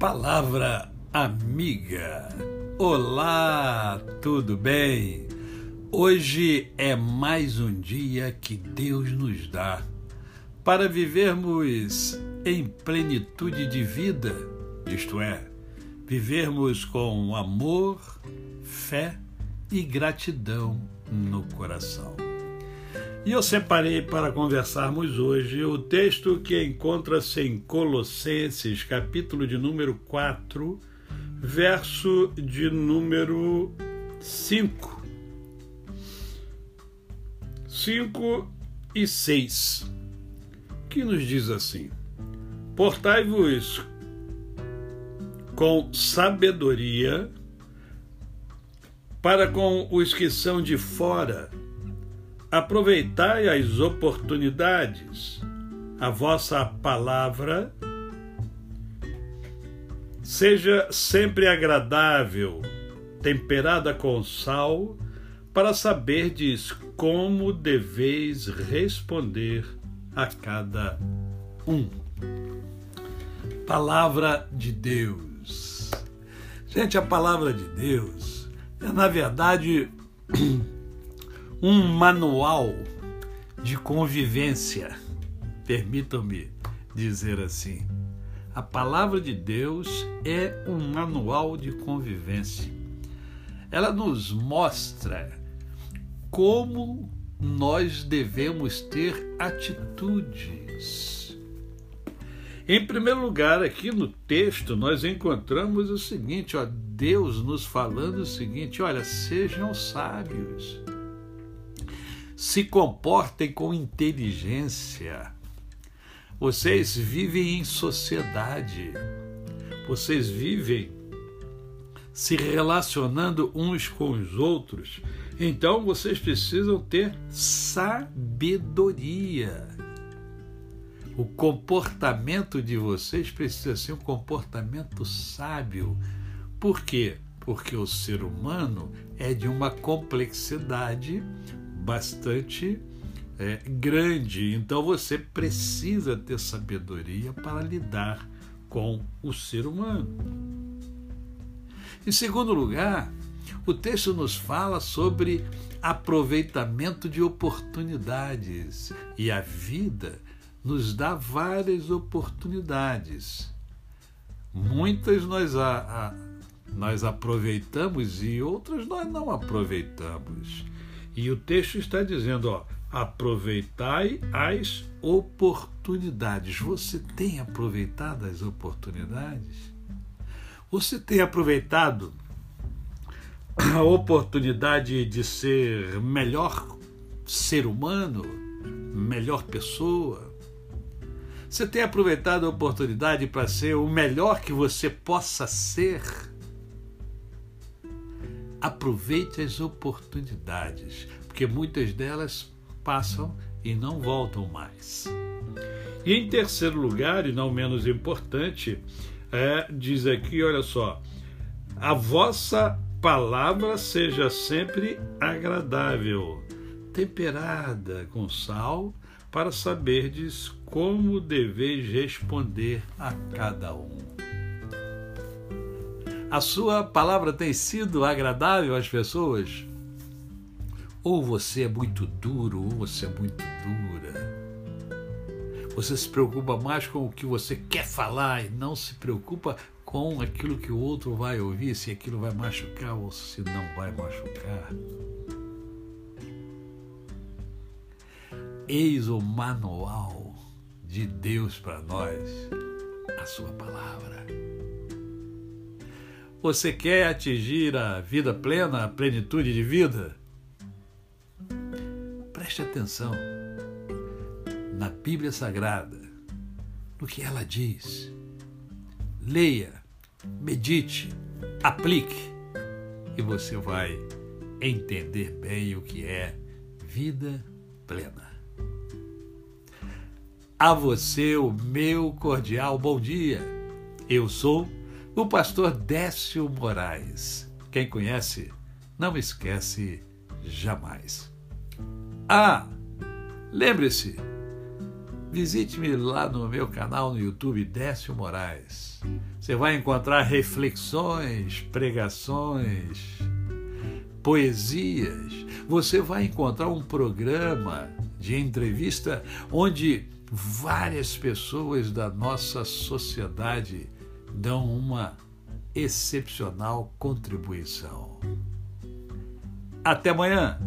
Palavra amiga. Olá, tudo bem? Hoje é mais um dia que Deus nos dá para vivermos em plenitude de vida, isto é, vivermos com amor, fé e gratidão no coração. E eu separei para conversarmos hoje o texto que encontra-se em Colossenses, capítulo de número 4, verso de número 5. 5 e 6, que nos diz assim: Portai-vos com sabedoria para com os que são de fora Aproveitai as oportunidades. A vossa palavra seja sempre agradável, temperada com sal, para saberdes como deveis responder a cada um. Palavra de Deus. Gente, a palavra de Deus é, na verdade, um manual de convivência, permitam-me dizer assim. A palavra de Deus é um manual de convivência. Ela nos mostra como nós devemos ter atitudes. Em primeiro lugar, aqui no texto, nós encontramos o seguinte: ó, Deus nos falando o seguinte: olha, sejam sábios se comportem com inteligência. Vocês vivem em sociedade. Vocês vivem se relacionando uns com os outros. Então vocês precisam ter sabedoria. O comportamento de vocês precisa ser um comportamento sábio. Por quê? Porque o ser humano é de uma complexidade bastante é, grande. Então você precisa ter sabedoria para lidar com o ser humano. Em segundo lugar, o texto nos fala sobre aproveitamento de oportunidades e a vida nos dá várias oportunidades. Muitas nós, a, a, nós aproveitamos e outras nós não aproveitamos. E o texto está dizendo, ó, aproveitai as oportunidades. Você tem aproveitado as oportunidades? Você tem aproveitado a oportunidade de ser melhor ser humano, melhor pessoa? Você tem aproveitado a oportunidade para ser o melhor que você possa ser? Aproveite as oportunidades, porque muitas delas passam e não voltam mais. E em terceiro lugar, e não menos importante, é, diz aqui, olha só, a vossa palavra seja sempre agradável, temperada com sal, para saberdes como deveis responder a cada um. A sua palavra tem sido agradável às pessoas? Ou você é muito duro, ou você é muito dura. Você se preocupa mais com o que você quer falar e não se preocupa com aquilo que o outro vai ouvir, se aquilo vai machucar ou se não vai machucar. Eis o manual de Deus para nós, a Sua palavra. Você quer atingir a vida plena, a plenitude de vida? Preste atenção na Bíblia Sagrada, no que ela diz. Leia, medite, aplique e você vai entender bem o que é vida plena. A você o meu cordial bom dia. Eu sou o pastor Décio Moraes. Quem conhece, não esquece jamais. Ah, lembre-se, Visite-me lá no meu canal no YouTube Décio Moraes. Você vai encontrar reflexões, pregações, poesias. Você vai encontrar um programa de entrevista onde várias pessoas da nossa sociedade dão uma excepcional contribuição. Até amanhã!